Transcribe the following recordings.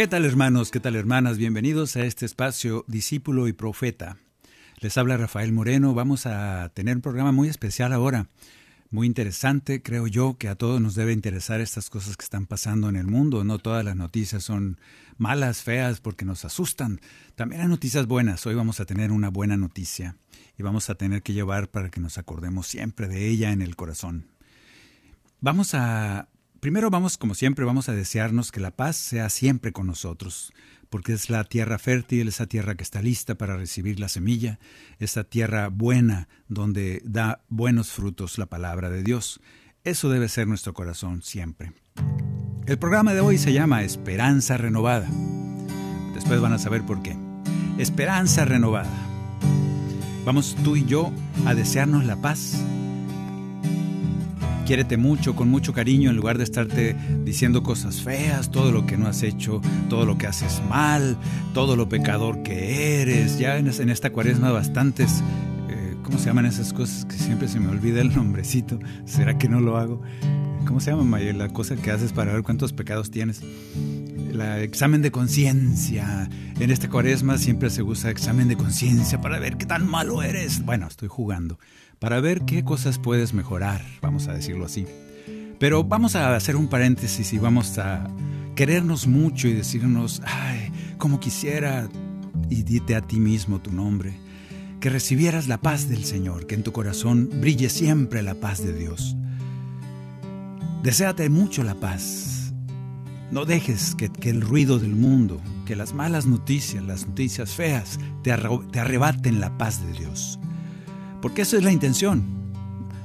¿Qué tal hermanos? ¿Qué tal hermanas? Bienvenidos a este espacio Discípulo y Profeta. Les habla Rafael Moreno. Vamos a tener un programa muy especial ahora, muy interesante. Creo yo que a todos nos debe interesar estas cosas que están pasando en el mundo. No todas las noticias son malas, feas, porque nos asustan. También hay noticias buenas. Hoy vamos a tener una buena noticia y vamos a tener que llevar para que nos acordemos siempre de ella en el corazón. Vamos a Primero vamos, como siempre, vamos a desearnos que la paz sea siempre con nosotros, porque es la tierra fértil, esa tierra que está lista para recibir la semilla, esa tierra buena donde da buenos frutos la palabra de Dios. Eso debe ser nuestro corazón siempre. El programa de hoy se llama Esperanza Renovada. Después van a saber por qué. Esperanza Renovada. Vamos tú y yo a desearnos la paz quiérete mucho, con mucho cariño, en lugar de estarte diciendo cosas feas, todo lo que no has hecho, todo lo que haces mal, todo lo pecador que eres. Ya en, esta cuaresma bastantes, eh, ¿cómo se llaman esas cosas que siempre se me olvida el nombrecito? ¿Será que no lo hago? ¿Cómo se llama, Maya, la cosa que haces para ver cuántos pecados tienes? El examen de conciencia. En esta cuaresma siempre se usa examen de conciencia para ver qué tan malo eres. Bueno, estoy jugando para ver qué cosas puedes mejorar, vamos a decirlo así. Pero vamos a hacer un paréntesis y vamos a querernos mucho y decirnos, ay, como quisiera, y dite a ti mismo tu nombre, que recibieras la paz del Señor, que en tu corazón brille siempre la paz de Dios. Deséate mucho la paz. No dejes que, que el ruido del mundo, que las malas noticias, las noticias feas, te arrebaten la paz de Dios. Porque esa es la intención.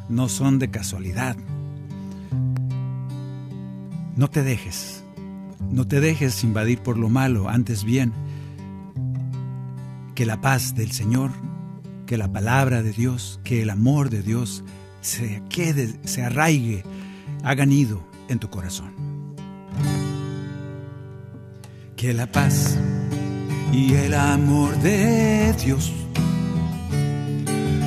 No son de casualidad. No te dejes. No te dejes invadir por lo malo, antes bien. Que la paz del Señor, que la palabra de Dios, que el amor de Dios se quede, se arraigue, hagan ido en tu corazón. Que la paz y el amor de Dios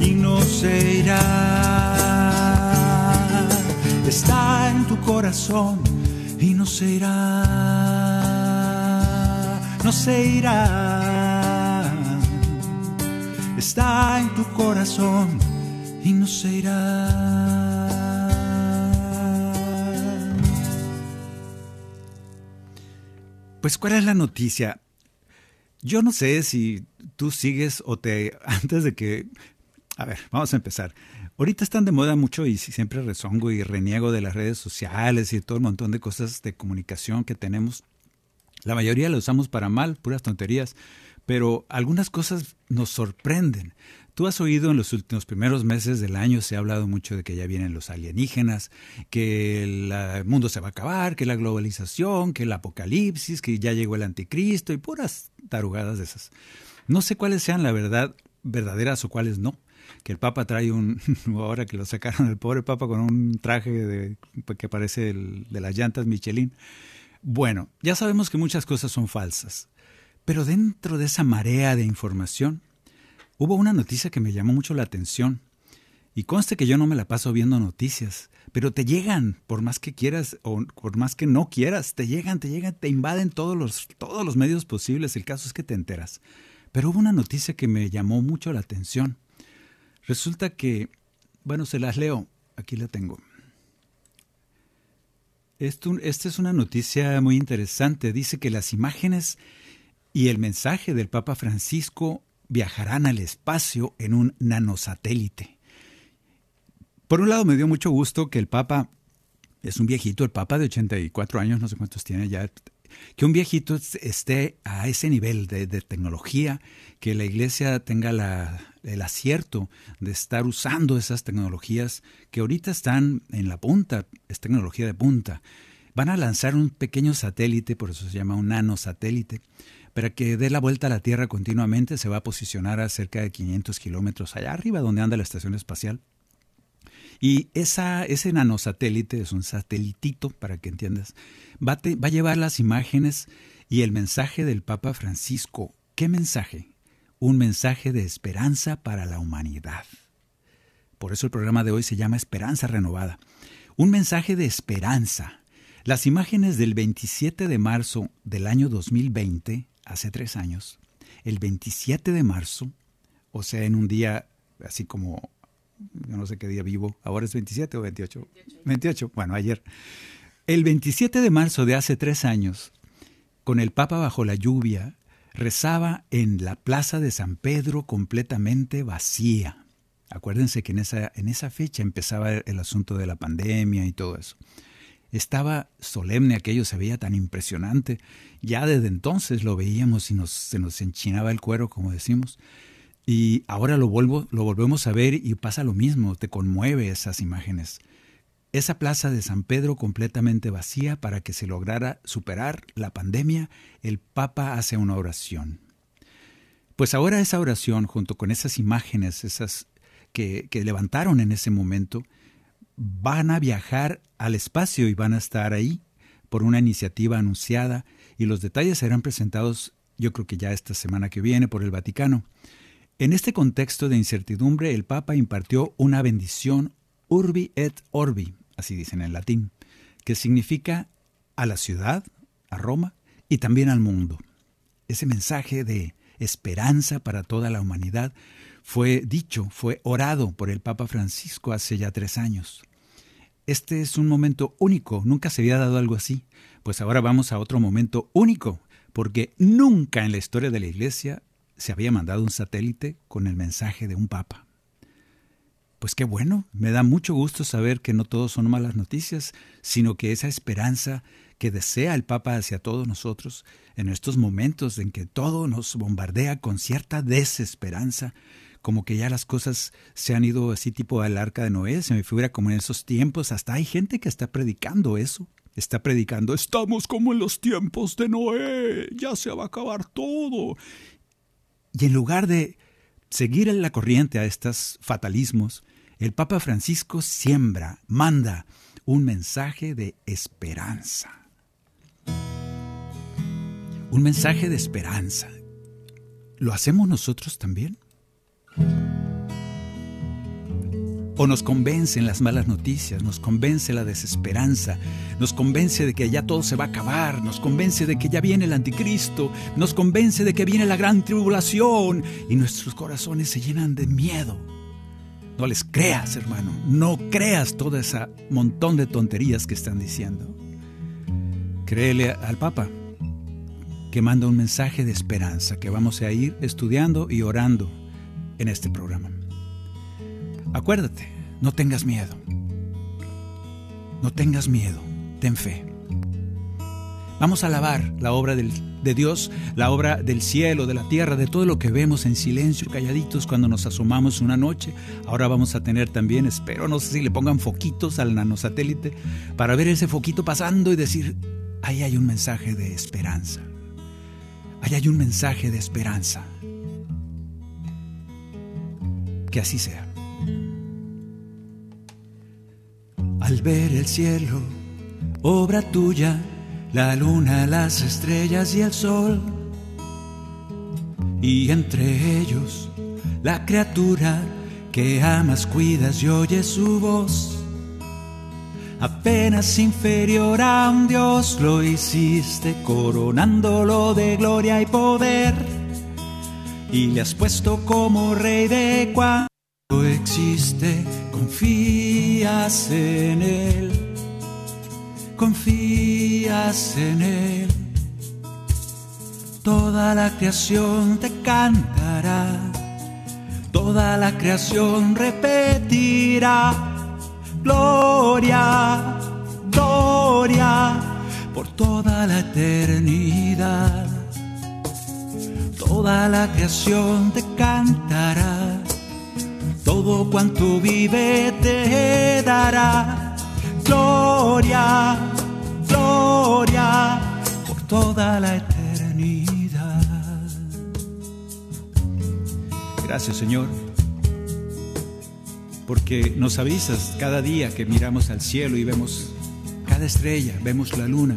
Y no se irá. Está en tu corazón y no se irá. No se irá. Está en tu corazón y no se irá. Pues, ¿cuál es la noticia? Yo no sé si tú sigues o te... Antes de que... A ver, vamos a empezar. Ahorita están de moda mucho y siempre rezongo y reniego de las redes sociales y todo un montón de cosas de comunicación que tenemos. La mayoría la usamos para mal, puras tonterías. pero algunas cosas nos sorprenden. Tú has oído en los últimos primeros meses del año, se ha hablado mucho de que ya vienen los alienígenas, que el mundo se va a acabar, que la globalización, que el apocalipsis, que ya llegó el anticristo y puras tarugadas de esas. No sé cuáles sean la verdad, verdaderas o cuáles no. Que el Papa trae un, ahora que lo sacaron el pobre Papa con un traje de, que parece de las llantas Michelin. Bueno, ya sabemos que muchas cosas son falsas, pero dentro de esa marea de información, hubo una noticia que me llamó mucho la atención. Y conste que yo no me la paso viendo noticias, pero te llegan, por más que quieras o por más que no quieras, te llegan, te llegan, te invaden todos los, todos los medios posibles. El caso es que te enteras. Pero hubo una noticia que me llamó mucho la atención. Resulta que, bueno, se las leo. Aquí la tengo. Esta es una noticia muy interesante. Dice que las imágenes y el mensaje del Papa Francisco viajarán al espacio en un nanosatélite. Por un lado me dio mucho gusto que el Papa es un viejito, el Papa de 84 años, no sé cuántos tiene ya, que un viejito esté a ese nivel de, tecnología, que la iglesia tenga el acierto de estar usando esas tecnologías que ahorita están en la punta, es tecnología de punta. Van a lanzar un pequeño satélite, por eso se llama un nanosatélite, para que dé la vuelta a la Tierra continuamente, se va a posicionar a cerca de 500 kilómetros allá arriba, donde anda la estación espacial. Y ese nanosatélite, es un satelitito, para que entiendas, va, va a llevar las imágenes y el mensaje del Papa Francisco. ¿Qué mensaje? Un mensaje de esperanza para la humanidad. Por eso el programa de hoy se llama Esperanza Renovada. Un mensaje de esperanza. Las imágenes del 27 de marzo del año 2020 hace tres años, el 27 de marzo, o sea, en un día así como, yo no sé qué día vivo, ahora es 27 o 28. 28, bueno, ayer. El 27 de marzo de hace tres años, con el Papa bajo la lluvia, rezaba en la plaza de San Pedro completamente vacía. Acuérdense que en esa, en esa fecha empezaba el asunto de la pandemia y todo eso. Estaba solemne aquello, se veía tan impresionante. Ya desde entonces lo veíamos y nos, se nos enchinaba el cuero, como decimos. Y ahora lo, vuelvo, lo volvemos a ver y pasa lo mismo, te conmueve esas imágenes. Esa plaza de San Pedro completamente vacía para que se lograra superar la pandemia, el Papa hace una oración. Pues ahora esa oración, junto con esas imágenes, esas que, que levantaron en ese momento, van a viajar al espacio y van a estar ahí por una iniciativa anunciada y los detalles serán presentados yo creo que ya esta semana que viene por el Vaticano. En este contexto de incertidumbre, el Papa impartió una bendición urbi et orbi, así dicen en latín, que significa a la ciudad, a Roma y también al mundo. Ese mensaje de esperanza para toda la humanidad fue dicho, fue orado por el Papa Francisco hace ya tres años. Este es un momento único, nunca se había dado algo así. Pues ahora vamos a otro momento único, porque nunca en la historia de la Iglesia se había mandado un satélite con el mensaje de un Papa. Pues qué bueno, me da mucho gusto saber que no todos son malas noticias, sino que esa esperanza que desea el Papa hacia todos nosotros, en estos momentos en que todo nos bombardea con cierta desesperanza, como que ya las cosas se han ido así tipo al arca de Noé, se me figura como en esos tiempos, hasta hay gente que está predicando eso, está predicando, estamos como en los tiempos de Noé, ya se va a acabar todo. Y en lugar de seguir en la corriente a estos fatalismos, el Papa Francisco siembra, manda un mensaje de esperanza. Un mensaje de esperanza. ¿Lo hacemos nosotros también? O nos convencen las malas noticias, nos convence la desesperanza, nos convence de que ya todo se va a acabar, nos convence de que ya viene el anticristo, nos convence de que viene la gran tribulación y nuestros corazones se llenan de miedo. No les creas, hermano, no creas todo ese montón de tonterías que están diciendo. Créele al Papa, que manda un mensaje de esperanza que vamos a ir estudiando y orando en este programa. Acuérdate, no tengas miedo. No tengas miedo, ten fe. Vamos a alabar la obra de Dios, la obra del cielo, de la tierra, de todo lo que vemos en silencio, calladitos cuando nos asomamos una noche. Ahora vamos a tener también, espero, no sé si le pongan foquitos al nanosatélite, para ver ese foquito pasando y decir, ahí hay un mensaje de esperanza. Ahí hay un mensaje de esperanza. Que así sea. Al ver el cielo, obra tuya, la luna, las estrellas y el sol, y entre ellos la criatura que amas, cuidas y oyes su voz. Apenas inferior a un Dios lo hiciste, coronándolo de gloria y poder, y le has puesto como rey de cuando existe, confías en él, confías en él. Toda la creación te cantará, toda la creación repetirá, gloria, gloria, por toda la eternidad. Toda la creación te cantará todo cuanto vive te dará gloria, gloria por toda la eternidad. Gracias Señor, porque nos avisas cada día que miramos al cielo y vemos cada estrella, vemos la luna.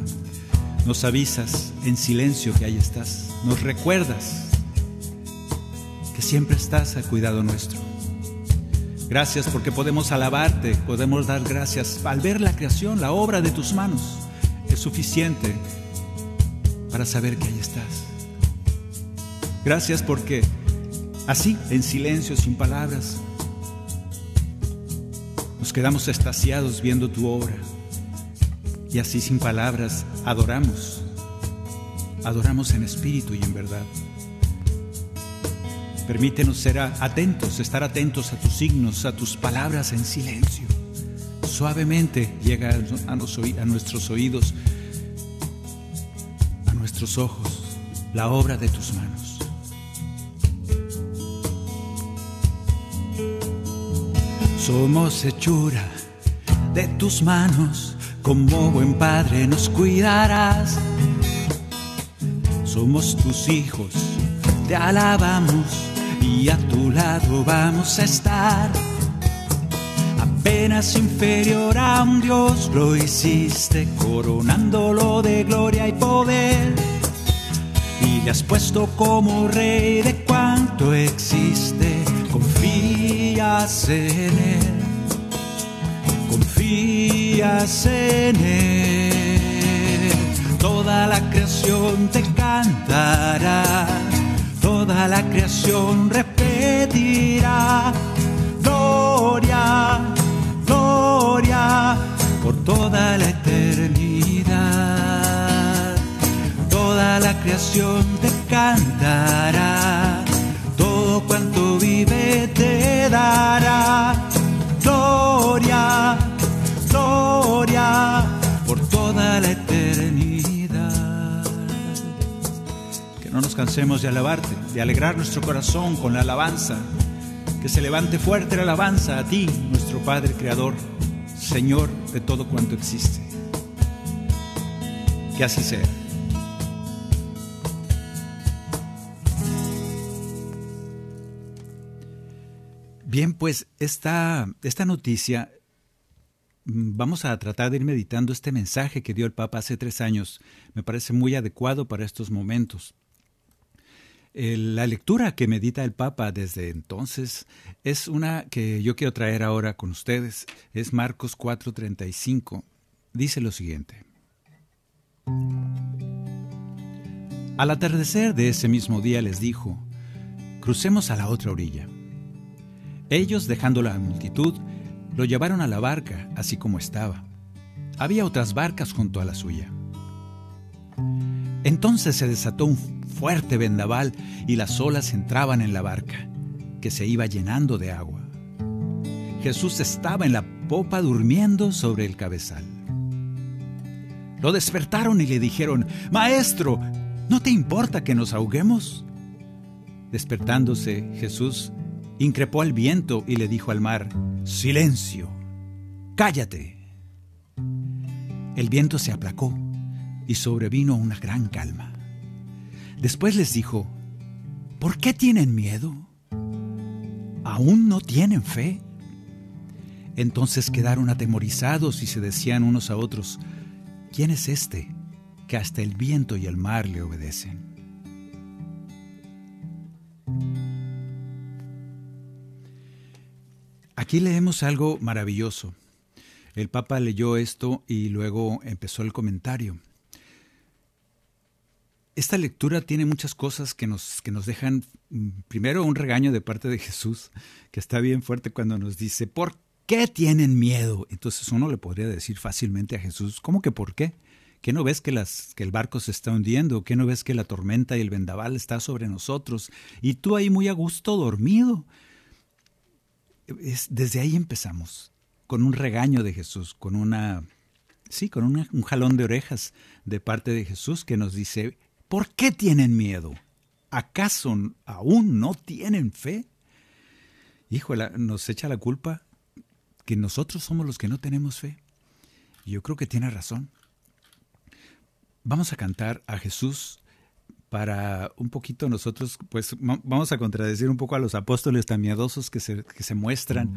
Nos avisas en silencio que ahí estás. Nos recuerdas que siempre estás al cuidado nuestro. Gracias porque podemos alabarte, podemos dar gracias al ver la creación, la obra de tus manos. Es suficiente para saber que ahí estás. Gracias porque así, en silencio, sin palabras, nos quedamos estasiados viendo tu obra. Y así, sin palabras, adoramos. Adoramos en espíritu y en verdad. Permítenos ser atentos, estar atentos a tus signos, a tus palabras en silencio. Suavemente llega a, nuestros oídos, a nuestros ojos, la obra de tus manos. Somos hechura de tus manos, como buen padre nos cuidarás. Somos tus hijos, te alabamos y a tu lado vamos a estar. Apenas inferior a un Dios lo hiciste, coronándolo de gloria y poder. Y le has puesto como rey de cuanto existe, confías en él, confías en él. Toda la creación te cantará toda la creación repetirá. Gloria, gloria por toda la eternidad. Toda la creación te cantará, todo cuanto vive te dará. Gloria, gloria por toda la eternidad. No nos cansemos de alabarte, de alegrar nuestro corazón con la alabanza. Que se levante fuerte la alabanza a ti, nuestro Padre Creador, Señor de todo cuanto existe. Que así sea. Bien, pues esta, esta noticia, mm, vamos a tratar de ir meditando este mensaje que dio el Papa hace tres años. Me parece muy adecuado para estos momentos la lectura que medita el Papa desde entonces es una que yo quiero traer ahora con ustedes. Es Marcos 4:35. Dice lo siguiente. Al atardecer de ese mismo día les dijo, crucemos a la otra orilla. Ellos, dejando la multitud, lo llevaron a la barca, así como estaba. Había otras barcas junto a la suya. Entonces se desató un fuerte vendaval y las olas entraban en la barca, que se iba llenando de agua. Jesús estaba en la popa durmiendo sobre el cabezal. Lo despertaron y le dijeron, Maestro, ¿No te importa que nos ahoguemos? Despertándose, Jesús increpó al viento y le dijo al mar, Silencio, cállate. El viento se aplacó y sobrevino una gran calma. Después les dijo, ¿por qué tienen miedo? ¿Aún no tienen fe? Entonces quedaron atemorizados y se decían unos a otros, ¿quién es este que hasta el viento y el mar le obedecen? Aquí leemos algo maravilloso. El Papa leyó esto y luego empezó el comentario. Esta lectura tiene muchas cosas que nos, que nos dejan, mm, primero, un regaño de parte de Jesús, que está bien fuerte cuando nos dice, ¿por qué tienen miedo? Entonces uno le podría decir fácilmente a Jesús, ¿cómo que por qué? ¿Qué no ves que, las, que el barco se está hundiendo? ¿Qué no ves que la tormenta y el vendaval está sobre nosotros? Y tú ahí muy a gusto dormido. Es, desde ahí empezamos, con un regaño de Jesús, con una, sí, con un jalón de orejas de parte de Jesús que nos dice, ¿Por qué tienen miedo? ¿Acaso aún no tienen fe? Híjole, nos echa la culpa que nosotros somos los que no tenemos fe. Yo creo que tiene razón. Vamos a cantar a Jesús para un poquito nosotros, pues vamos a contradecir un poco a los apóstoles tan miedosos que se, que se muestran.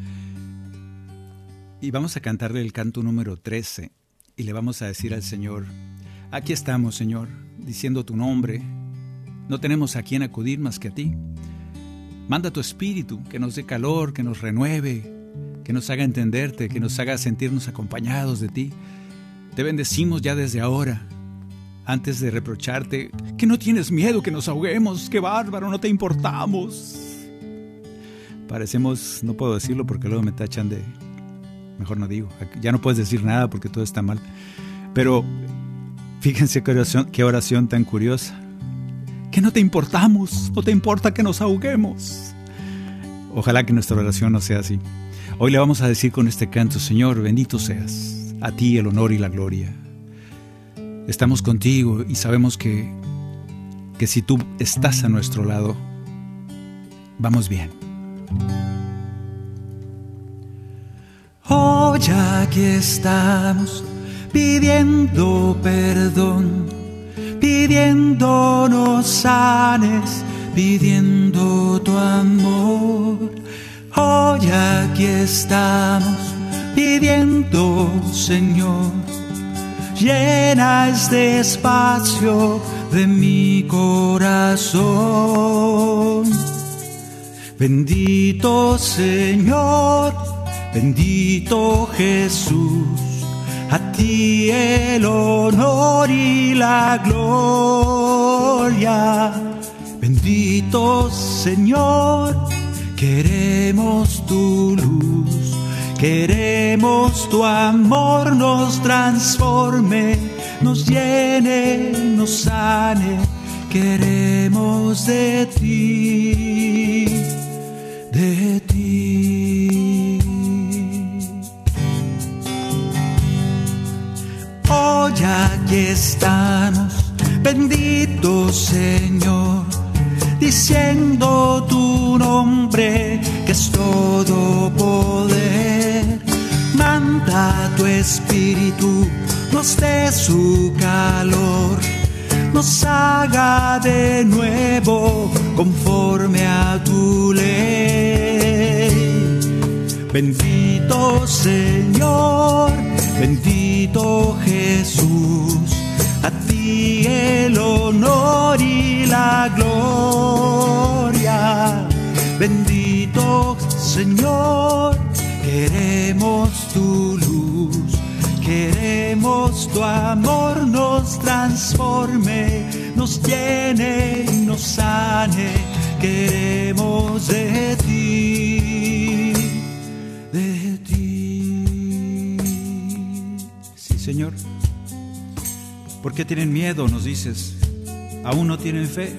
Y vamos a cantarle el canto número 13 y le vamos a decir al Señor, aquí estamos, Señor, diciendo tu nombre. No tenemos a quien acudir más que a ti. Manda tu espíritu que nos dé calor, que nos renueve, que nos haga entenderte, que nos haga sentirnos acompañados de ti. Te bendecimos ya desde ahora, antes de reprocharte, que no tienes miedo que nos ahoguemos, que bárbaro, no te importamos. Parecemos, no puedo decirlo porque luego me tachan de... Mejor no digo, ya no puedes decir nada porque todo está mal. Pero Fíjense qué oración, qué oración tan curiosa. Que no te importamos, no te importa que nos ahoguemos. Ojalá que nuestra oración no sea así. Hoy le vamos a decir con este canto, Señor, bendito seas, a ti el honor y la gloria. Estamos contigo y sabemos que, que si tú estás a nuestro lado, vamos bien. Oh, ya que estamos pidiendo perdón, pidiéndonos sanes, pidiendo tu amor. Hoy aquí estamos pidiendo, Señor, llena este espacio de mi corazón. Bendito Señor, bendito Jesús a ti el honor y la gloria. Bendito Señor, queremos tu luz, queremos tu amor nos transforme, nos llene, nos sane, queremos de ti, de ti. Hoy aquí estamos, bendito Señor, diciendo tu nombre que es todo poder. Manda tu espíritu, nos dé su calor, nos haga de nuevo conforme a tu ley. Bendito Señor Bendito Jesús, a ti el honor y la gloria. Bendito Señor, queremos tu luz, queremos tu amor nos transforme, nos llene y nos sane, queremos de ti, ¿Por qué tienen miedo? Nos dices. ¿Aún no tienen fe?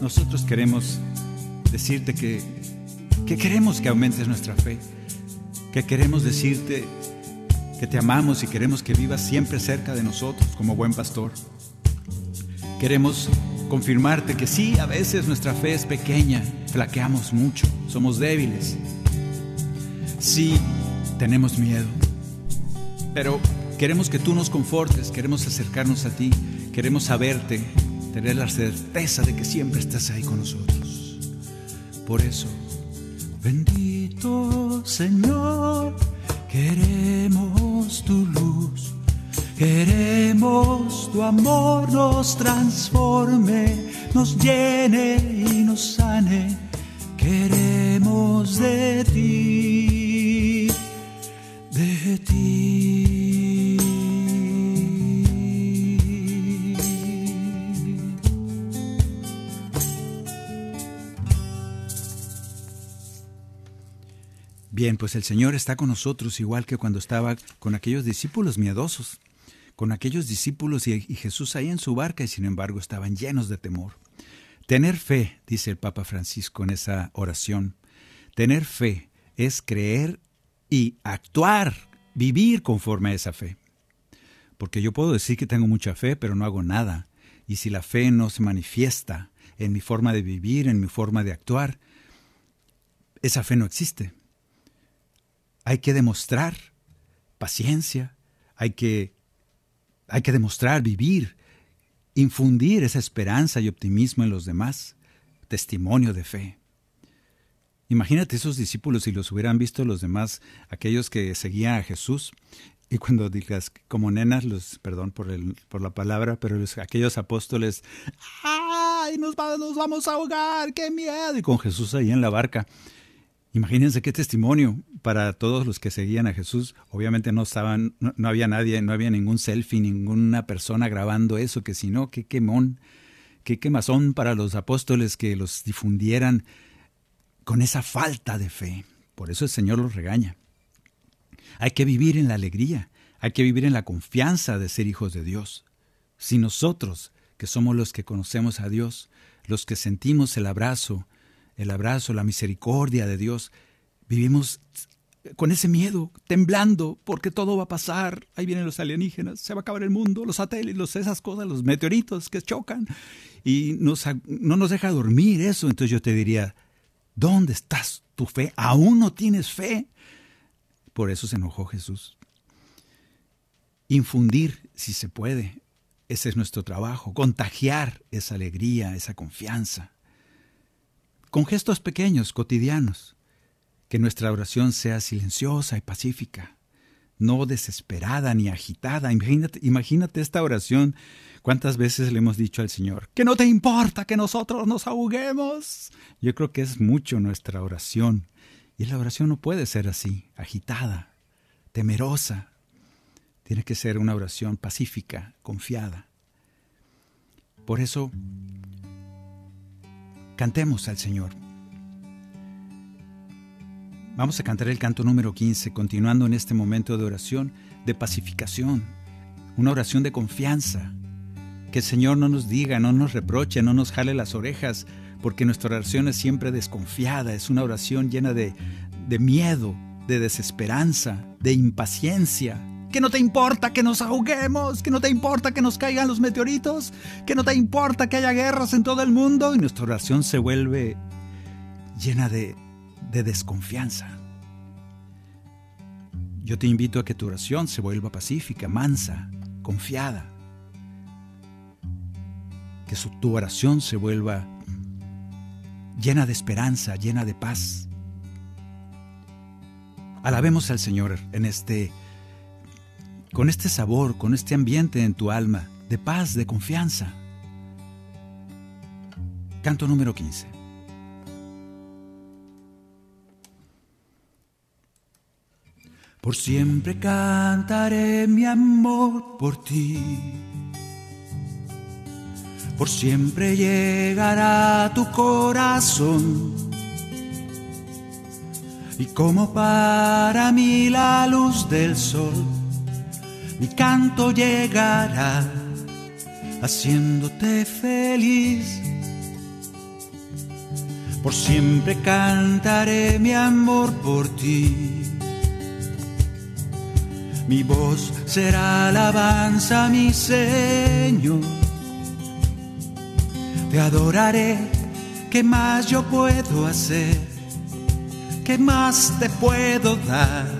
Nosotros queremos decirte que, que queremos que aumentes nuestra fe, que queremos decirte que te amamos y queremos que vivas siempre cerca de nosotros como buen pastor. Queremos confirmarte que sí, a veces nuestra fe es pequeña, flaqueamos mucho, somos débiles. Sí, tenemos miedo, pero queremos que tú nos confortes, queremos acercarnos a ti, queremos saberte, tener la certeza de que siempre estás ahí con nosotros. Por eso, bendito Señor, queremos tu luz Queremos tu amor nos transforme, nos llene y nos sane. Queremos de ti, de ti. Bien, pues el Señor está con nosotros igual que cuando estaba con aquellos discípulos miedosos con aquellos discípulos y, Jesús ahí en su barca y sin embargo estaban llenos de temor. Tener fe, dice el Papa Francisco en esa oración, tener fe es creer y actuar, vivir conforme a esa fe. Porque yo puedo decir que tengo mucha fe, pero no hago nada. Y si la fe no se manifiesta en mi forma de vivir, en mi forma de actuar, esa fe no existe. Hay que demostrar paciencia, hay que hay que demostrar, vivir, infundir esa esperanza y optimismo en los demás, testimonio de fe. Imagínate esos discípulos si los hubieran visto los demás, aquellos que seguían a Jesús, y cuando digas como nenas, los, perdón por, la palabra, pero aquellos apóstoles, ¡ay, nos, nos vamos a ahogar! ¡Qué miedo! Y con Jesús ahí en la barca. Imagínense qué testimonio para todos los que seguían a Jesús. Obviamente no estaban, no, había nadie, no había ningún selfie, ninguna persona grabando eso, que si no, qué quemón, qué quemazón para los apóstoles que los difundieran con esa falta de fe. Por eso el Señor los regaña. Hay que vivir en la alegría, hay que vivir en la confianza de ser hijos de Dios. Si nosotros, que somos los que conocemos a Dios, los que sentimos el abrazo, el abrazo, la misericordia de Dios, vivimos con ese miedo, temblando, porque todo va a pasar. Ahí vienen los alienígenas, se va a acabar el mundo, los satélites, esas cosas, los meteoritos que chocan. Y no nos deja dormir eso. Entonces yo te diría, ¿dónde estás tu fe? ¿Aún no tienes fe? Por eso se enojó Jesús. Infundir, si se puede, ese es nuestro trabajo, contagiar esa alegría, esa confianza con gestos pequeños, cotidianos. Que nuestra oración sea silenciosa y pacífica, no desesperada ni agitada. Imagínate, imagínate esta oración. ¿Cuántas veces le hemos dicho al Señor, que no te importa que nosotros nos ahoguemos? Yo creo que es mucho nuestra oración. Y la oración no puede ser así, agitada, temerosa. Tiene que ser una oración pacífica, confiada. Por eso Cantemos al Señor. Vamos a cantar el canto número 15, continuando en este momento de oración, de pacificación, una oración de confianza. Que el Señor no nos diga, no nos reproche, no nos jale las orejas, porque nuestra oración es siempre desconfiada, es una oración llena de, de miedo, de desesperanza, de impaciencia, que no te importa que nos ahoguemos, que no te importa que nos caigan los meteoritos, que no te importa que haya guerras en todo el mundo y nuestra oración se vuelve llena de, de desconfianza. Yo te invito a que tu oración se vuelva pacífica, mansa, confiada. Que tu oración se vuelva llena de esperanza, llena de paz. Alabemos al Señor en este con este sabor, con este ambiente en tu alma, de paz, de confianza. Canto número 15. Por siempre cantaré mi amor por ti. Por siempre llegará tu corazón. Y como para mí la luz del sol mi canto llegará haciéndote feliz. Por siempre cantaré mi amor por ti. Mi voz será alabanza, mi Señor. Te adoraré, ¿qué más yo puedo hacer? ¿Qué más te puedo dar?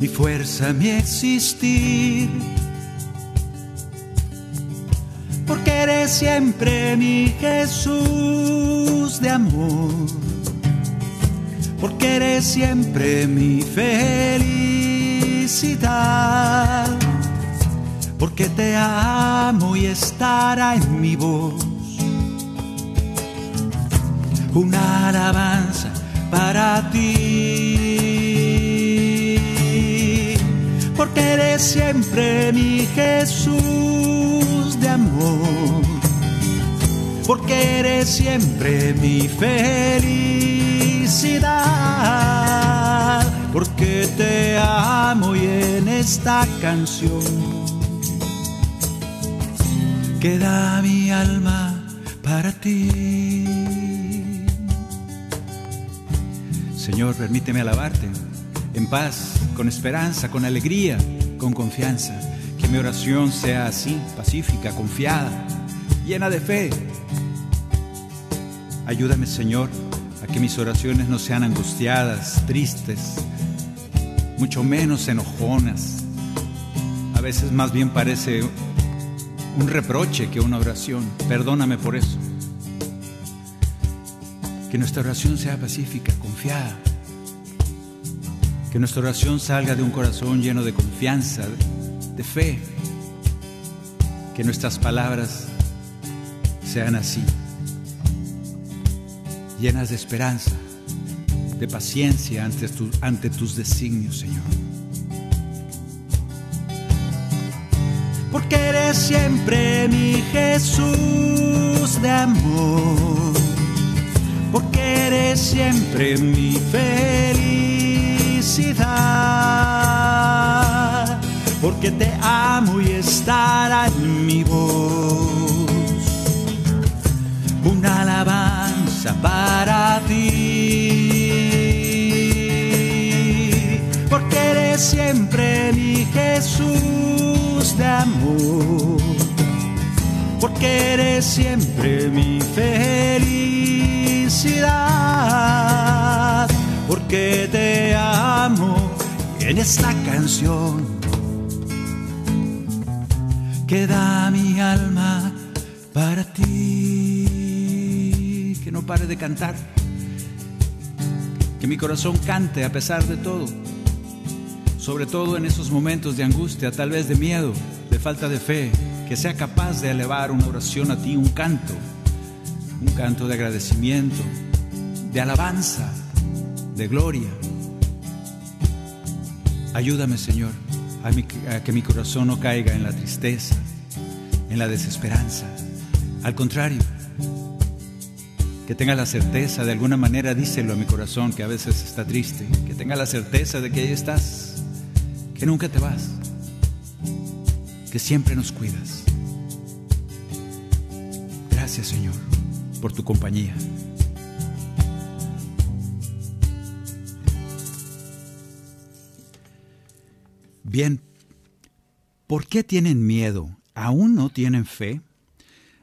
Mi fuerza, mi existir. Porque eres siempre mi Jesús de amor. Porque eres siempre mi felicidad. Porque te amo y estará en mi voz una alabanza para ti. Porque eres siempre mi Jesús de amor. Porque eres siempre mi felicidad. Porque te amo y en esta canción queda mi alma para ti. Señor, permíteme alabarte en paz, con esperanza, con alegría, con confianza. Que mi oración sea así, pacífica, confiada, llena de fe. Ayúdame, Señor, a que mis oraciones no sean angustiadas, tristes, mucho menos enojonas. A veces más bien parece un reproche que una oración. Perdóname por eso. Que nuestra oración sea pacífica, confiada. Que nuestra oración salga de un corazón lleno de confianza, de fe. Que nuestras palabras sean así, llenas de esperanza, de paciencia ante, ante tus designios, Señor. Porque eres siempre mi Jesús de amor porque eres siempre mi porque te amo y estará en mi voz. Una alabanza para ti, porque eres siempre mi Jesús de amor, porque eres siempre mi felicidad, porque en esta canción queda mi alma para ti. Que no pare de cantar, que mi corazón cante a pesar de todo, sobre todo en esos momentos de angustia, tal vez de miedo, de falta de fe, que sea capaz de elevar una oración a ti, un canto, un canto de agradecimiento, de alabanza, de gloria. Ayúdame, Señor, a, que mi corazón no caiga en la tristeza, en la desesperanza. Al contrario, que tenga la certeza, de alguna manera díselo a mi corazón que a veces está triste, que tenga la certeza de que ahí estás, que nunca te vas, que siempre nos cuidas. Gracias, Señor, por tu compañía. Bien, ¿por qué tienen miedo? ¿Aún no tienen fe?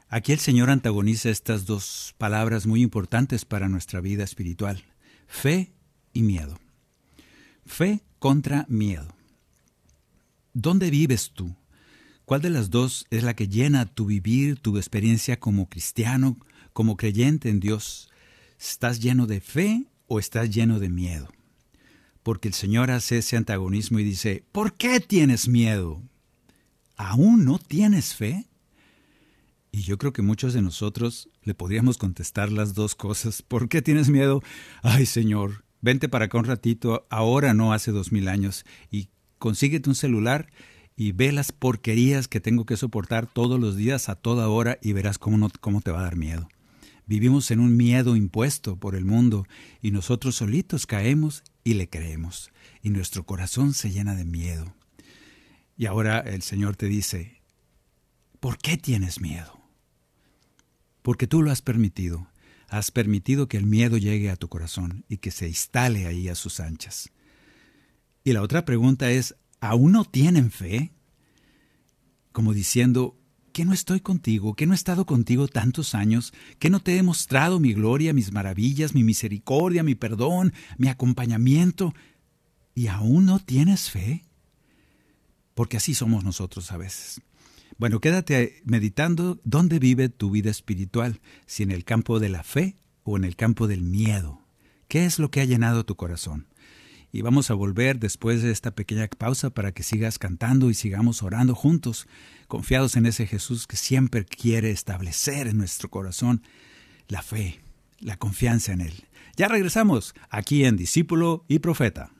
Aquí el Señor antagoniza estas dos palabras muy importantes para nuestra vida espiritual, fe y miedo. Fe contra miedo. ¿Dónde vives tú? ¿Cuál de las dos es la que llena tu vivir, tu experiencia como cristiano, como creyente en Dios? ¿Estás lleno de fe o estás lleno de miedo? Porque el Señor hace ese antagonismo y dice, ¿por qué tienes miedo? ¿Aún no tienes fe? Y yo creo que muchos de nosotros le podríamos contestar las dos cosas. ¿Por qué tienes miedo? Ay, Señor, vente para acá un ratito, ahora no hace dos mil años, y consíguete un celular y ve las porquerías que tengo que soportar todos los días a toda hora y verás cómo, no, cómo te va a dar miedo. Vivimos en un miedo impuesto por el mundo y nosotros solitos caemos y le creemos y nuestro corazón se llena de miedo. Y ahora el Señor te dice, ¿por qué tienes miedo? Porque tú lo has permitido. Has permitido que el miedo llegue a tu corazón y que se instale ahí a sus anchas. Y la otra pregunta es, ¿aún no tienen fe? Como diciendo, ¿qué no estoy contigo? ¿Qué no he estado contigo tantos años? ¿Qué no te he mostrado mi gloria, mis maravillas, mi misericordia, mi perdón, mi acompañamiento? ¿Y aún no tienes fe? Porque así somos nosotros a veces. Bueno, quédate meditando dónde vive tu vida espiritual, si en el campo de la fe o en el campo del miedo. ¿Qué es lo que ha llenado tu corazón? Y vamos a volver después de esta pequeña pausa para que sigas cantando y sigamos orando juntos, confiados en ese Jesús que siempre quiere establecer en nuestro corazón la fe, la confianza en Él. Ya regresamos aquí en Discípulo y Profeta.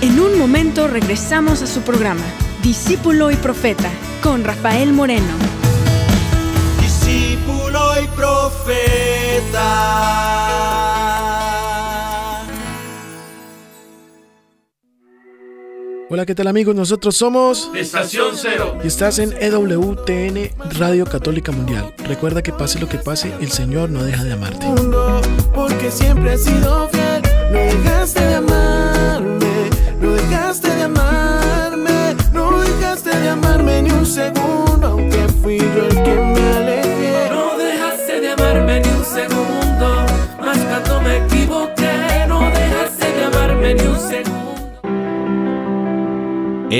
En un momento regresamos a su programa, Discípulo y Profeta, con Rafael Moreno. Discípulo y Profeta. Hola, ¿qué tal amigos? Nosotros somos Estación Cero. Y estás en EWTN Radio Católica Mundial. Recuerda que pase lo que pase, el Señor no deja de amarte. Porque siempre has sido fiel, no dejaste de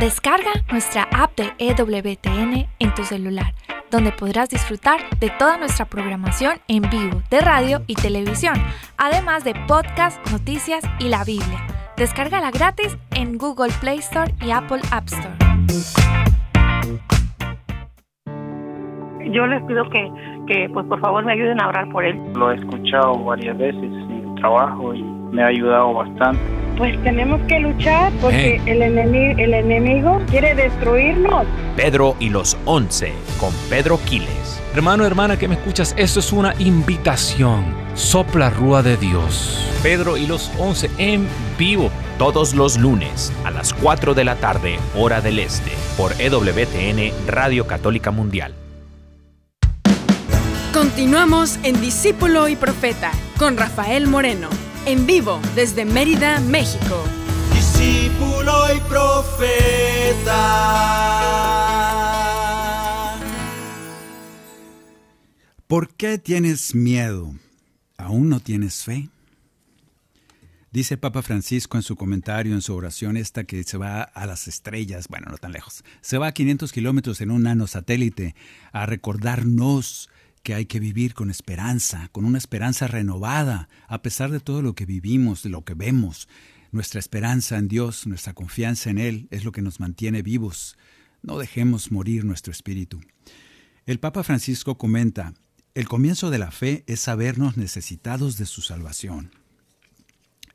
Descarga nuestra app de EWTN en tu celular, donde podrás disfrutar de toda nuestra programación en vivo de radio y televisión, además de podcast, noticias y la Biblia. Descárgala gratis en Google Play Store y Apple App Store. Yo les pido que, que pues por favor me ayuden a orar por él. Lo he escuchado varias veces trabajo y me ha ayudado bastante. Pues tenemos que luchar porque el, enemigo, el enemigo quiere destruirnos. Pedro y los once con Pedro Quiles. Hermano, hermana que me escuchas, esto es una invitación. Sopla Rúa de Dios. Pedro y los once en vivo. Todos los lunes a las 4 de la tarde, hora del este, por EWTN Radio Católica Mundial. Continuamos en Discípulo y Profeta con Rafael Moreno en vivo desde Mérida, México. Discípulo y profeta. ¿Por qué tienes miedo? ¿Aún no tienes fe? Dice Papa Francisco en su comentario, en su oración esta, que se va a las estrellas, bueno, no tan lejos, se va a 500 kilómetros en un nanosatélite a recordarnos que hay que vivir con esperanza, con una esperanza renovada, a pesar de todo lo que vivimos, de lo que vemos. Nuestra esperanza en Dios, nuestra confianza en Él es lo que nos mantiene vivos. No dejemos morir nuestro espíritu. El Papa Francisco comenta, el comienzo de la fe es sabernos necesitados de su salvación.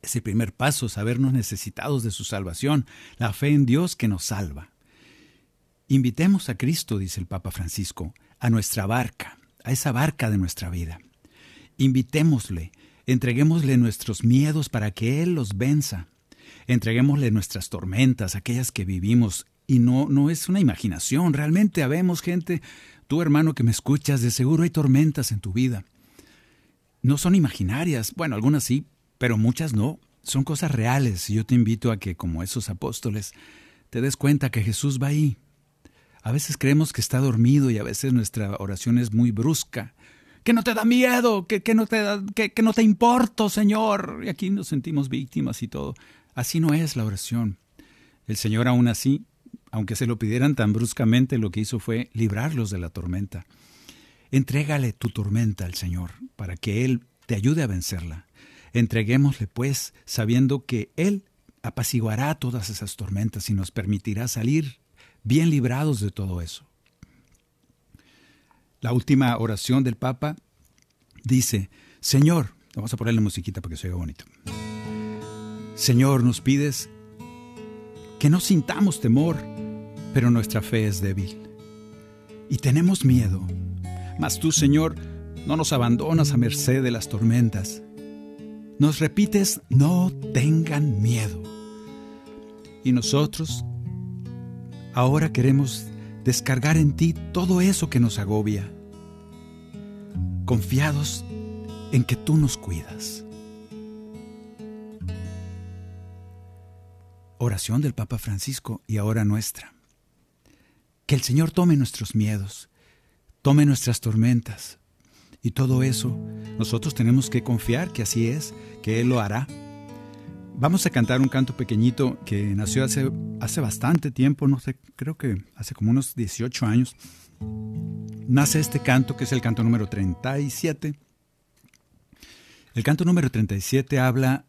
Es el primer paso, sabernos necesitados de su salvación, la fe en Dios que nos salva. Invitemos a Cristo, dice el Papa Francisco, a nuestra barca, a esa barca de nuestra vida. Invitémosle, entreguémosle nuestros miedos para que Él los venza. Entreguémosle nuestras tormentas, aquellas que vivimos, y no, no es una imaginación, realmente habemos gente, tú hermano que me escuchas, de seguro hay tormentas en tu vida. No son imaginarias, bueno, algunas sí, pero muchas no, son cosas reales, y yo te invito a que, como esos apóstoles, te des cuenta que Jesús va ahí, a veces creemos que está dormido y a veces nuestra oración es muy brusca. Que no te da miedo, que, no, te da, que, que no te importo, Señor. Y aquí nos sentimos víctimas y todo. Así no es la oración. El Señor aún así, aunque se lo pidieran tan bruscamente, lo que hizo fue librarlos de la tormenta. Entrégale tu tormenta al Señor para que Él te ayude a vencerla. Entreguémosle, pues, sabiendo que Él apaciguará todas esas tormentas y nos permitirá salir bien librados de todo eso. La última oración del Papa dice, Señor, vamos a ponerle musiquita para que se oiga bonito. Señor, nos pides que no sintamos temor, pero nuestra fe es débil. y tenemos miedo. Mas tú, Señor, no nos abandonas a merced de las tormentas. Nos repites, no tengan miedo. Y nosotros ahora queremos descargar en ti todo eso que nos agobia, confiados en que tú nos cuidas. Oración del Papa Francisco y ahora nuestra. Que el Señor tome nuestros miedos, tome nuestras tormentas y todo eso nosotros tenemos que confiar que así es, que Él lo hará. Vamos a cantar un canto pequeñito que nació hace, hace bastante tiempo, no sé, creo que hace como unos 18 años. Nace este canto que es el canto número 37. El canto número 37 habla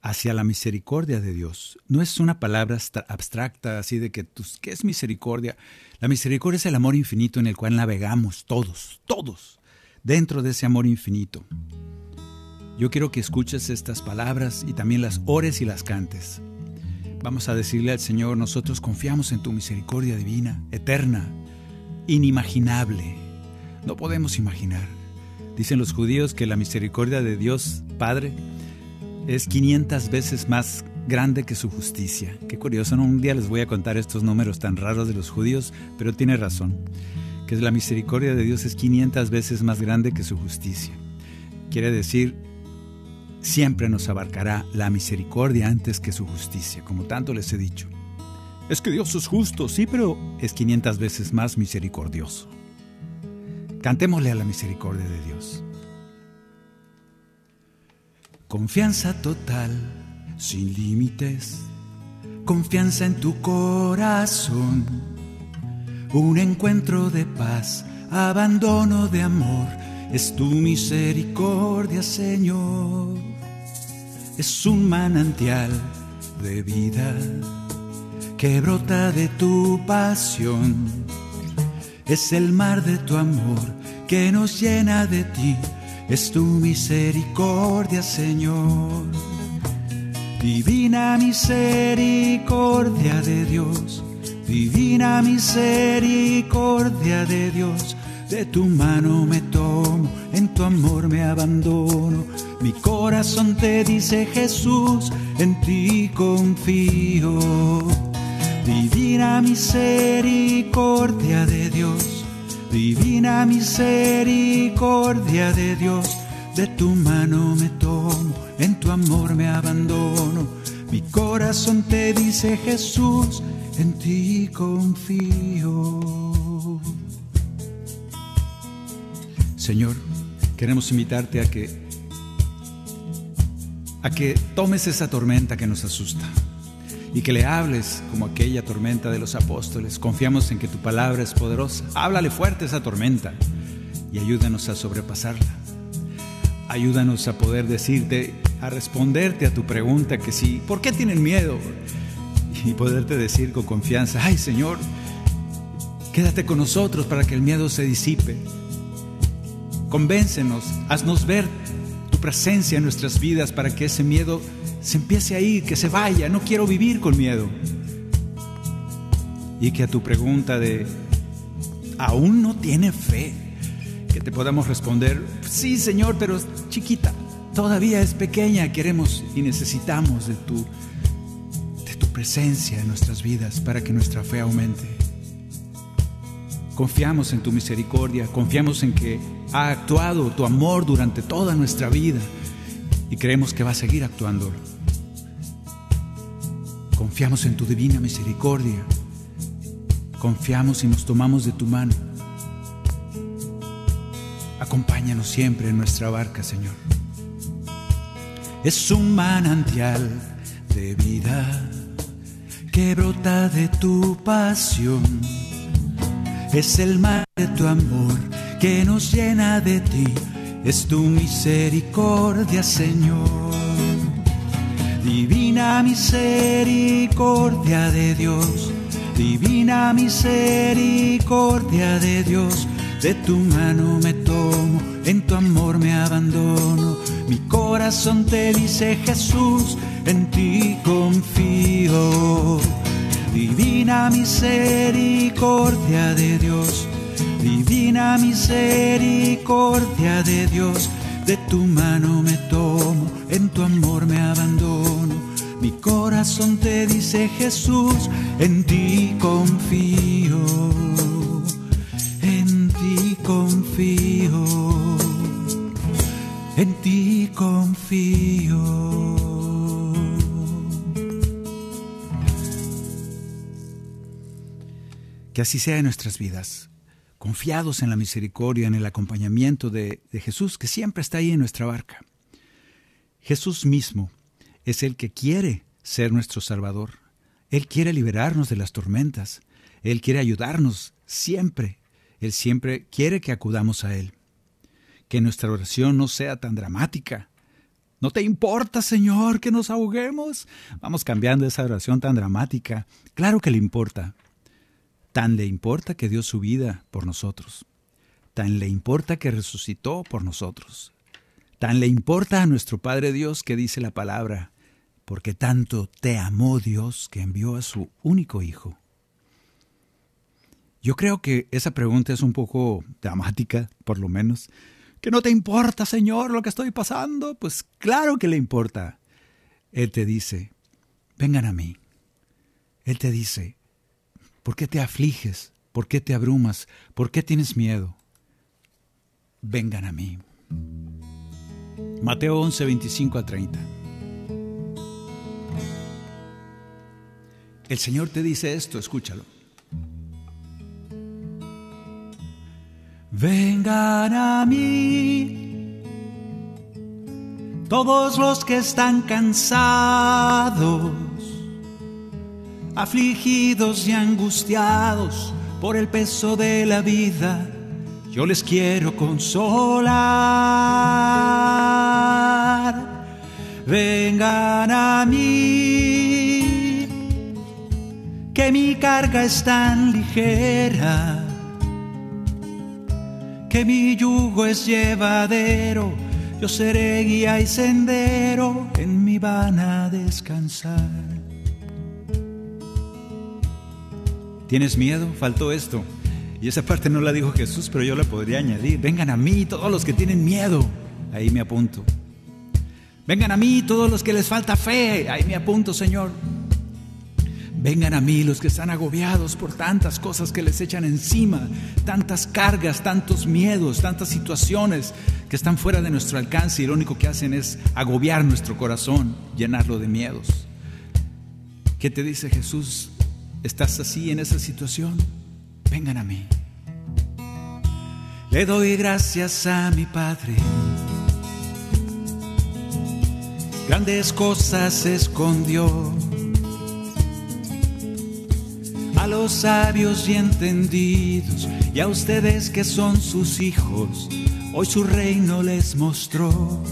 hacia la misericordia de Dios. No es una palabra abstracta así de que, pues, ¿qué es misericordia? La misericordia es el amor infinito en el cual navegamos todos, todos, dentro de ese amor infinito. Yo quiero que escuches estas palabras y también las ores y las cantes. Vamos a decirle al Señor, nosotros confiamos en tu misericordia divina, eterna, inimaginable. No podemos imaginar. Dicen los judíos que la misericordia de Dios Padre es 500 veces más grande que su justicia. Qué curioso, ¿no? Un día les voy a contar estos números tan raros de los judíos, pero tiene razón, que la misericordia de Dios es 500 veces más grande que su justicia. Quiere decir, siempre nos abarcará la misericordia antes que su justicia, como tanto les he dicho. Es que Dios es justo, sí, pero es 500 veces más misericordioso. Cantémosle a la misericordia de Dios. Confianza total, sin límites. Confianza en tu corazón. Un encuentro de paz, abandono de amor. Es tu misericordia, Señor. Es un manantial de vida que brota de tu pasión. Es el mar de tu amor que nos llena de ti es tu misericordia, Señor. Divina misericordia de Dios, divina misericordia de Dios, de tu mano me tomo, en tu amor me abandono. Mi corazón te dice Jesús, en ti confío. Divina misericordia de Dios Divina misericordia de Dios, de tu mano me tomo, en tu amor me abandono. Mi corazón te dice Jesús, en ti confío. Señor, queremos invitarte a que a que tomes esa tormenta que nos asusta y que le hables como aquella tormenta de los apóstoles. Confiamos en que tu palabra es poderosa. Háblale fuerte esa tormenta y ayúdanos a sobrepasarla. Ayúdanos a poder decirte, a responderte a tu pregunta que sí, ¿por qué tienen miedo? Y poderte decir con confianza, ay Señor, quédate con nosotros para que el miedo se disipe. Convéncenos, haznos ver tu presencia en nuestras vidas para que ese miedo se empiece a ir, que se vaya, no quiero vivir con miedo. Y que a tu pregunta de, ¿aún no tiene fe? Que te podamos responder, sí Señor, pero chiquita, todavía es pequeña, queremos y necesitamos de tu, de tu presencia en nuestras vidas para que nuestra fe aumente. Confiamos en tu misericordia, confiamos en que ha actuado tu amor durante toda nuestra vida y creemos que va a seguir actuando. Confiamos en tu divina misericordia. Confiamos y nos tomamos de tu mano. Acompáñanos siempre en nuestra barca, Señor. Es un manantial de vida que brota de tu pasión. Es el mar de tu amor que nos llena de ti es tu misericordia, Señor. Divina misericordia de Dios, divina misericordia de Dios, de tu mano me tomo, en tu amor me abandono. Mi corazón te dice Jesús, en ti confío. Divina misericordia de Dios Divina misericordia de Dios, de tu mano me tomo, en tu amor me abandono. Mi corazón te dice Jesús, en ti confío, en ti confío, en ti confío. Que así sea en nuestras vidas, confiados en la misericordia, en el acompañamiento de, Jesús, que siempre está ahí en nuestra barca. Jesús mismo es el que quiere ser nuestro Salvador. Él quiere liberarnos de las tormentas. Él quiere ayudarnos siempre. Él siempre quiere que acudamos a Él. Que nuestra oración no sea tan dramática. ¿No te importa, Señor, que nos ahoguemos? Vamos cambiando esa oración tan dramática. Claro que le importa, Tan le importa que dio su vida por nosotros. Tan le importa que resucitó por nosotros. Tan le importa a nuestro Padre Dios que dice la palabra, porque tanto te amó Dios que envió a su único Hijo. Yo creo que esa pregunta es un poco dramática, por lo menos. ¿Que no te importa, Señor, lo que estoy pasando? Pues claro que le importa. Él te dice, vengan a mí. Él te dice, ¿Por qué te afliges? ¿Por qué te abrumas? ¿Por qué tienes miedo? Vengan a mí. Mateo 11, 25 a 30. El Señor te dice esto, escúchalo. Vengan a mí todos los que están cansados afligidos y angustiados por el peso de la vida, yo les quiero consolar. Vengan a mí, que mi carga es tan ligera, que mi yugo es llevadero, yo seré guía y sendero, en mi van a descansar. ¿Tienes miedo? Faltó esto. Y esa parte no la dijo Jesús, pero yo la podría añadir. Vengan a mí todos los que tienen miedo. Ahí me apunto. Vengan a mí todos los que les falta fe. Ahí me apunto, Señor. Vengan a mí los que están agobiados por tantas cosas que les echan encima, tantas cargas, tantos miedos, tantas situaciones que están fuera de nuestro alcance y lo único que hacen es agobiar nuestro corazón, llenarlo de miedos. ¿Qué te dice Jesús? ¿Estás así en esa situación? Vengan a mí. Le doy gracias a mi Padre. Grandes cosas escondió a los sabios y entendidos y a ustedes que son sus hijos. Hoy su reino les mostró.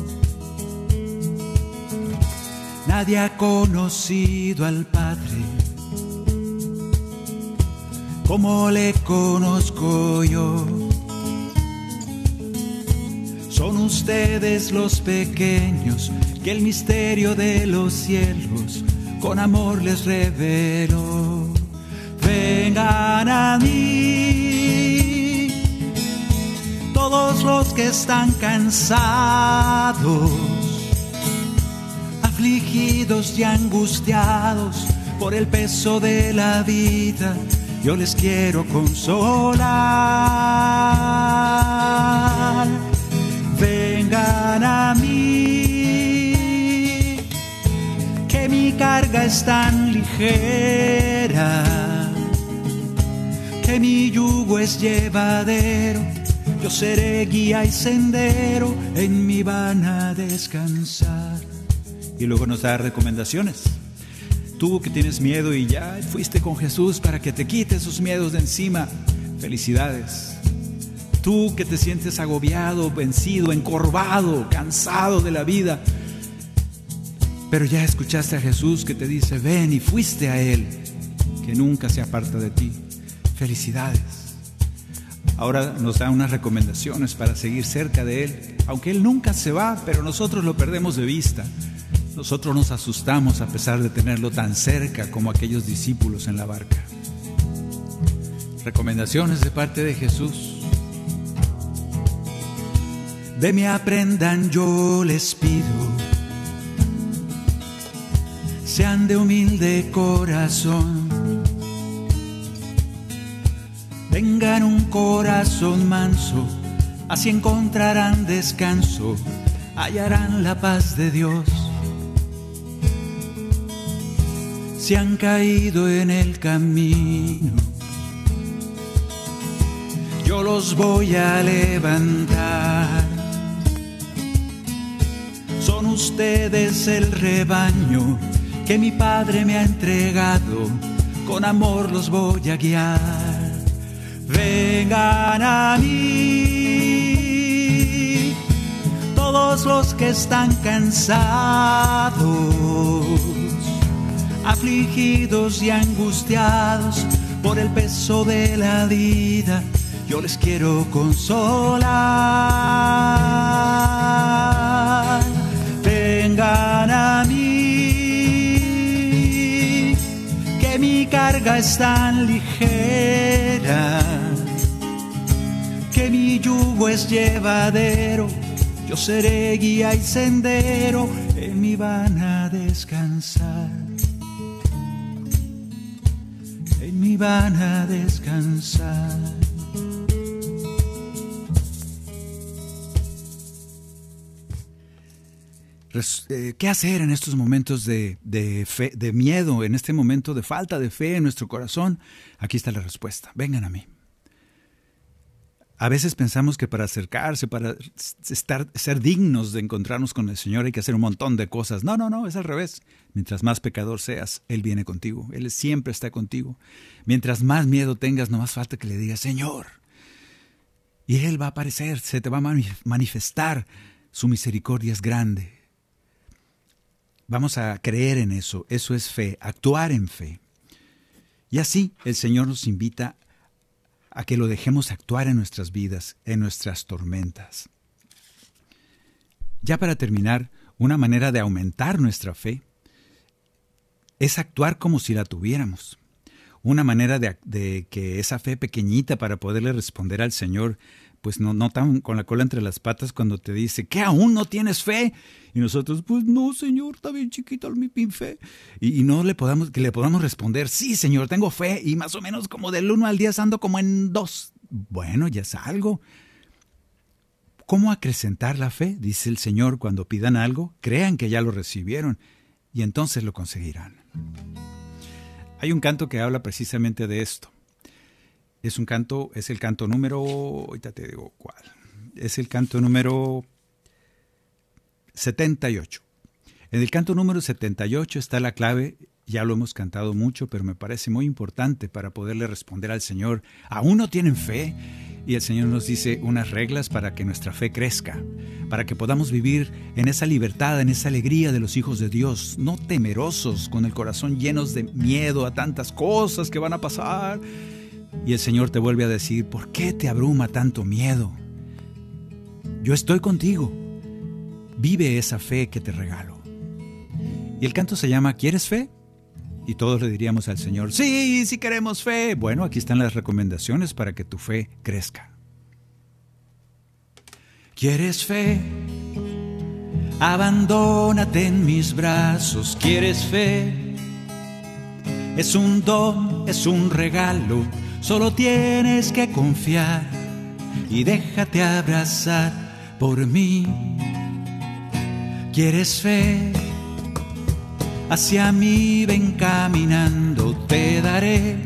Nadie ha conocido al Padre como le conozco yo. Son ustedes los pequeños que el misterio de los cielos con amor les reveló. Vengan a mí, todos los que están cansados, afligidos y angustiados por el peso de la vida yo les quiero consolar. Vengan a mí, que mi carga es tan ligera, que mi yugo es llevadero. Yo seré guía y sendero, en mi van a descansar. Y luego nos da recomendaciones. Tú que tienes miedo y ya fuiste con Jesús para que te quite esos miedos de encima, felicidades. Tú que te sientes agobiado, vencido, encorvado, cansado de la vida, pero ya escuchaste a Jesús que te dice, ven y fuiste a Él, que nunca se aparta de ti. Felicidades. Ahora nos da unas recomendaciones para seguir cerca de Él, aunque Él nunca se va, pero nosotros lo perdemos de vista. Nosotros nos asustamos a pesar de tenerlo tan cerca como aquellos discípulos en la barca. Recomendaciones de parte de Jesús. de mí aprendan yo les pido, sean de humilde corazón, tengan un corazón manso, así encontrarán descanso, hallarán la paz de Dios. Si han caído en el camino, yo los voy a levantar. Son ustedes el rebaño que mi Padre me ha entregado, con amor los voy a guiar. Vengan a mí, todos los que están cansados, afligidos y angustiados por el peso de la vida yo les quiero consolar. Vengan a mí, que mi carga es tan ligera, que mi yugo es llevadero. Yo seré guía y sendero, en mi van a descansar. Van a descansar. Eh, ¿Qué hacer en estos momentos de, de miedo, en este momento de falta de fe en nuestro corazón? Aquí está la respuesta. Vengan a mí. A veces pensamos que para acercarse, para estar, ser dignos de encontrarnos con el Señor hay que hacer un montón de cosas. No, no, no, es al revés. Mientras más pecador seas, Él viene contigo. Él siempre está contigo. Mientras más miedo tengas, no más falta que le digas, Señor. Y Él va a aparecer, se te va a manifestar. Su misericordia es grande. Vamos a creer en eso, eso es fe, actuar en fe. Y así el Señor nos invita a que lo dejemos actuar en nuestras vidas, en nuestras tormentas. Ya para terminar, una manera de aumentar nuestra fe es actuar como si la tuviéramos. Una manera de, de, que esa fe pequeñita para poderle responder al Señor pues no, tan con la cola entre las patas cuando te dice, que aún no tienes fe? Y nosotros, pues no, Señor, está bien chiquito mi fe. Y, no le podamos, que le podamos responder, sí, Señor, tengo fe, y más o menos como del 1 al 10 ando como en 2. Bueno, ya es algo. ¿Cómo acrecentar la fe? Dice el Señor, cuando pidan algo, crean que ya lo recibieron, y entonces lo conseguirán. Hay un canto que habla precisamente de esto. Es un canto, es el canto número, ahorita te digo cuál, es el canto número 78. En el canto número 78 está la clave, ya lo hemos cantado mucho, pero me parece muy importante para poderle responder al Señor, ¿aún no tienen fe? Y el Señor nos dice unas reglas para que nuestra fe crezca, para que podamos vivir en esa libertad, en esa alegría de los hijos de Dios, no temerosos, con el corazón llenos de miedo a tantas cosas que van a pasar y el Señor te vuelve a decir, ¿por qué te abruma tanto miedo? Yo estoy contigo. Vive esa fe que te regalo. Y el canto se llama ¿Quieres fe? Y todos le diríamos al Señor, sí, sí queremos fe. Bueno, aquí están las recomendaciones para que tu fe crezca. ¿Quieres fe? Abandónate en mis brazos. ¿Quieres fe? Es un don, es un regalo Solo tienes que confiar y déjate abrazar por mí. ¿Quieres fe? Hacia mí ven caminando, te daré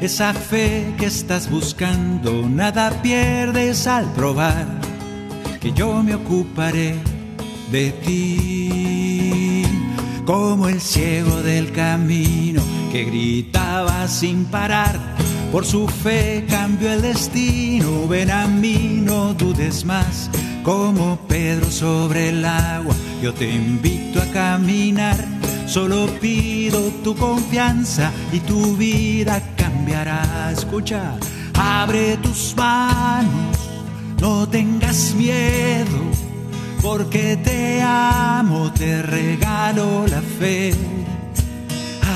esa fe que estás buscando. Nada pierdes al probar que yo me ocuparé de ti. Como el ciego del camino que gritaba sin parar. Por su fe cambió el destino. Ven a mí, no dudes más. Como Pedro sobre el agua, yo te invito a caminar. Solo pido tu confianza y tu vida cambiará. Escucha, abre tus manos, no tengas miedo, porque te amo, te regalo la fe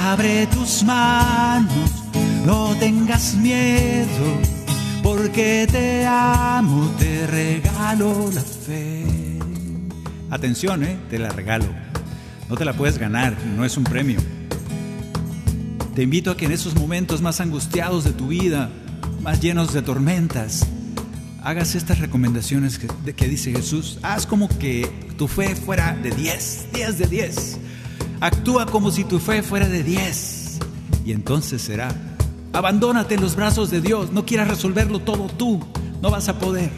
Abre tus manos, no tengas miedo, porque te amo, te regalo la fe. Atención, ¿eh? te la regalo. No te la puedes ganar, no es un premio. Te invito a que en esos momentos más angustiados de tu vida, más llenos de tormentas, hagas estas recomendaciones que, que dice Jesús. Haz como que tu fe fuera de 10, 10 de 10. Actúa como si tu fe fuera de 10. Y entonces será. Abandónate en los brazos de Dios. No quieras resolverlo todo tú. No vas a poder.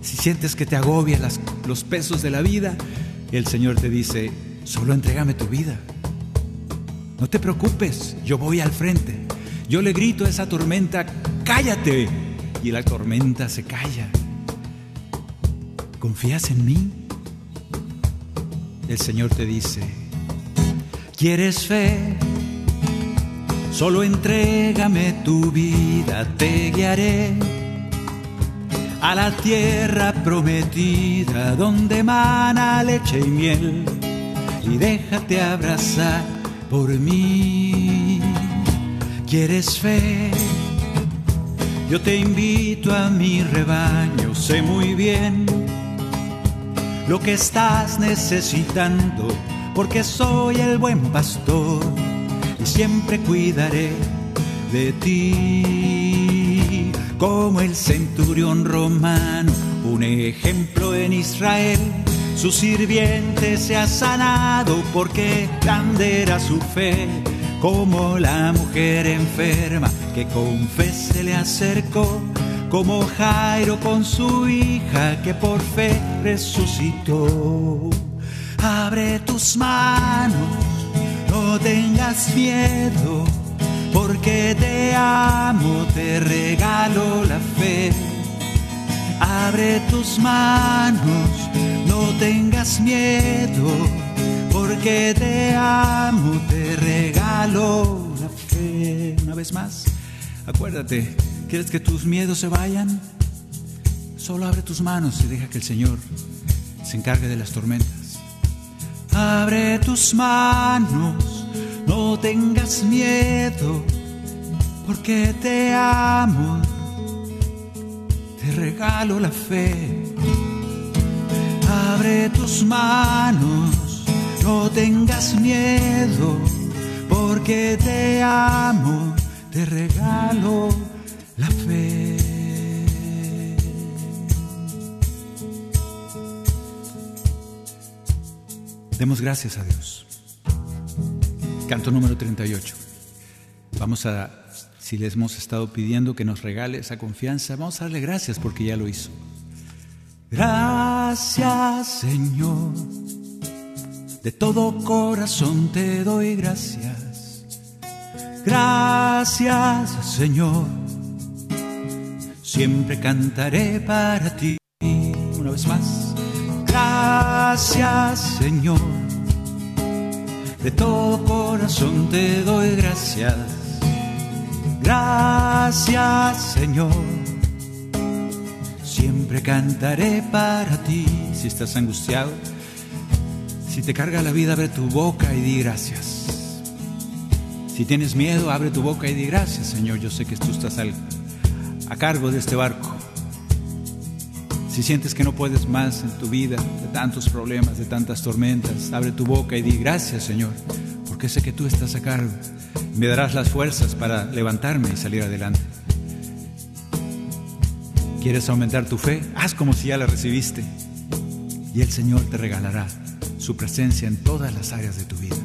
Si sientes que te agobia los pesos de la vida, el Señor te dice, solo entrégame tu vida. No te preocupes, yo voy al frente. Yo le grito a esa tormenta, cállate. Y la tormenta se calla. ¿Confías en mí? El Señor te dice, ¿quieres fe? Solo entrégame tu vida, te guiaré a la tierra prometida donde mana leche y miel y déjate abrazar por mí. ¿Quieres fe? Yo te invito a mi rebaño, sé muy bien lo que estás necesitando, porque soy el buen pastor y siempre cuidaré de ti. Como el centurión romano, un ejemplo en Israel su sirviente se ha sanado porque grande era su fe, como la mujer enferma que con fe se le acercó, como Jairo con su hija que por fe resucitó. Abre tus manos, no tengas miedo, porque te amo, te regalo la fe. Abre tus manos no tengas miedo, porque te amo, te regalo la fe. Una vez más, acuérdate, ¿quieres que tus miedos se vayan? Solo abre tus manos y deja que el Señor se encargue de las tormentas. Abre tus manos, no tengas miedo, porque te amo, te regalo la fe. Abre tus manos, no tengas miedo, porque te amo, te regalo la fe. Demos gracias a Dios. Canto número 38. Vamos a, si le hemos estado pidiendo que nos regale esa confianza, vamos a darle gracias porque ya lo hizo. Gracias Señor, de todo corazón te doy gracias. Gracias Señor, siempre cantaré para ti. Una vez más, gracias Señor, de todo corazón te doy gracias. Gracias Señor Siempre cantaré para ti si estás angustiado. Si te carga la vida, abre tu boca y di gracias. Si tienes miedo, abre tu boca y di gracias, Señor. Yo sé que tú estás a cargo de este barco. Si sientes que no puedes más en tu vida, de tantos problemas, de tantas tormentas, abre tu boca y di gracias, Señor, porque sé que tú estás a cargo. Me darás las fuerzas para levantarme y salir adelante. ¿Quieres aumentar tu fe? Haz como si ya la recibiste. Y el Señor te regalará su presencia en todas las áreas de tu vida.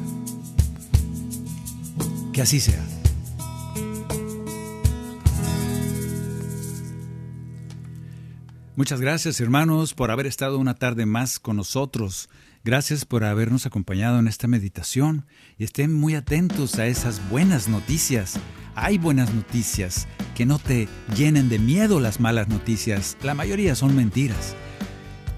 Que así sea. Muchas gracias hermanos por haber estado una tarde más con nosotros. Gracias por habernos acompañado en esta meditación y estén muy atentos a esas buenas noticias hay buenas noticias, que no te llenen de miedo las malas noticias, la mayoría son mentiras.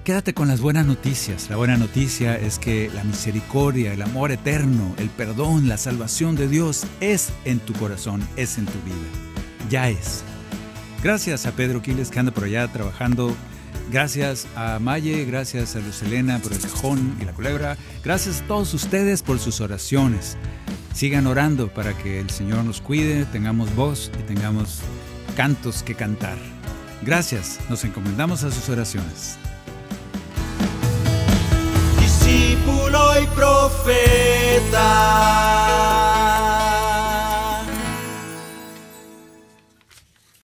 Quédate con las buenas noticias. La buena noticia es que la misericordia, el amor eterno, el perdón, la salvación de Dios es en tu corazón, es en tu vida. Ya es. Gracias a Pedro Quiles que anda por allá trabajando. Gracias a Maye, gracias a Luz Elena por el cajón y la culebra. Gracias a todos ustedes por sus oraciones sigan orando para que el Señor nos cuide, tengamos voz y tengamos cantos que cantar. Gracias, nos encomendamos a sus oraciones. Discípulo y profeta